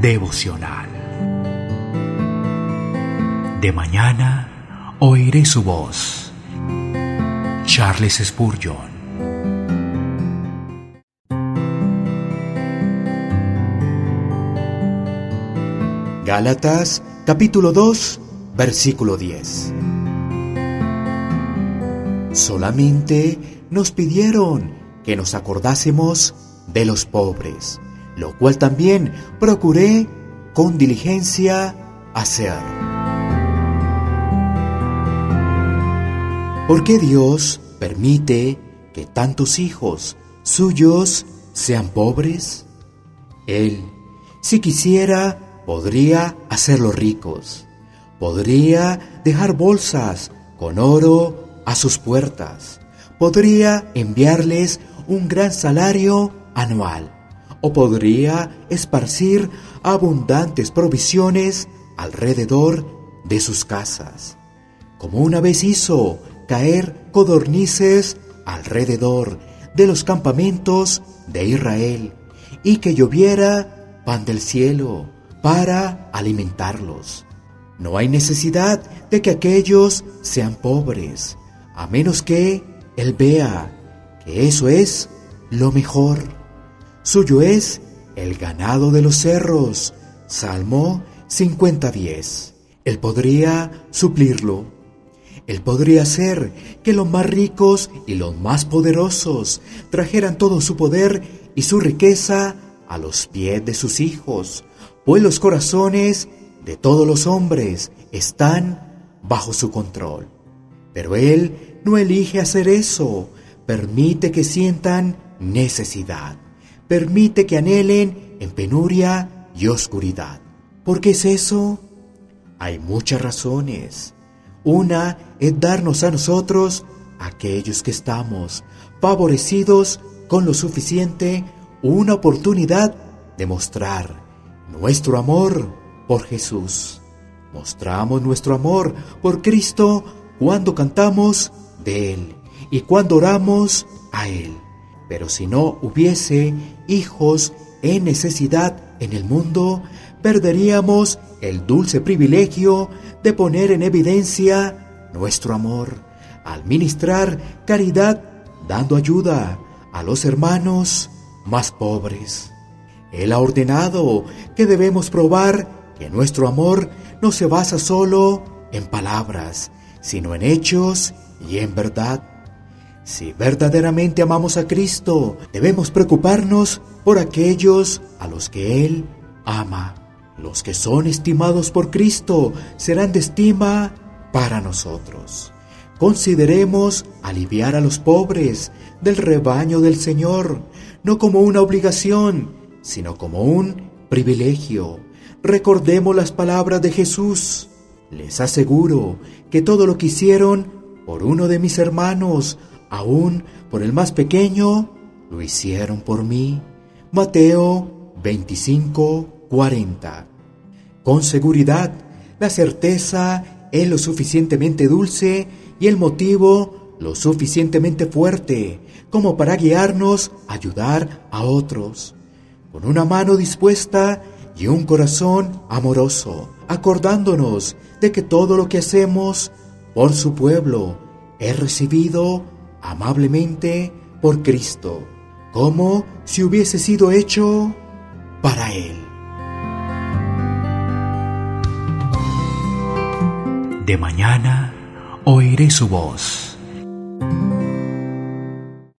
devocional. De mañana oiré su voz. Charles Spurgeon. Gálatas capítulo 2 versículo 10. Solamente nos pidieron que nos acordásemos de los pobres, lo cual también procuré con diligencia hacer. ¿Por qué Dios permite que tantos hijos suyos sean pobres? Él, si quisiera, podría hacerlos ricos. Podría dejar bolsas con oro a sus puertas. Podría enviarles un gran salario anual o podría esparcir abundantes provisiones alrededor de sus casas, como una vez hizo caer codornices alrededor de los campamentos de Israel y que lloviera pan del cielo para alimentarlos. No hay necesidad de que aquellos sean pobres, a menos que Él vea que eso es lo mejor. Suyo es el ganado de los cerros. Salmo 50:10. Él podría suplirlo. Él podría hacer que los más ricos y los más poderosos trajeran todo su poder y su riqueza a los pies de sus hijos, pues los corazones de todos los hombres están bajo su control. Pero Él no elige hacer eso, permite que sientan necesidad, permite que anhelen en penuria y oscuridad. ¿Por qué es eso? Hay muchas razones. Una es darnos a nosotros, aquellos que estamos favorecidos con lo suficiente, una oportunidad de mostrar nuestro amor por Jesús. Mostramos nuestro amor por Cristo cuando cantamos de Él y cuando oramos a Él. Pero si no hubiese hijos en necesidad en el mundo, perderíamos el dulce privilegio de poner en evidencia nuestro amor al ministrar caridad dando ayuda a los hermanos más pobres. Él ha ordenado que debemos probar que nuestro amor no se basa solo en palabras, sino en hechos y en verdad. Si verdaderamente amamos a Cristo, debemos preocuparnos por aquellos a los que Él ama. Los que son estimados por Cristo serán de estima para nosotros. Consideremos aliviar a los pobres del rebaño del Señor, no como una obligación, sino como un privilegio. Recordemos las palabras de Jesús. Les aseguro que todo lo que hicieron por uno de mis hermanos, aún por el más pequeño, lo hicieron por mí. Mateo 25, 40. Con seguridad, la certeza es lo suficientemente dulce y el motivo lo suficientemente fuerte como para guiarnos a ayudar a otros. Con una mano dispuesta y un corazón amoroso, acordándonos de que todo lo que hacemos por su pueblo es recibido amablemente por Cristo, como si hubiese sido hecho para Él. De mañana oiré su voz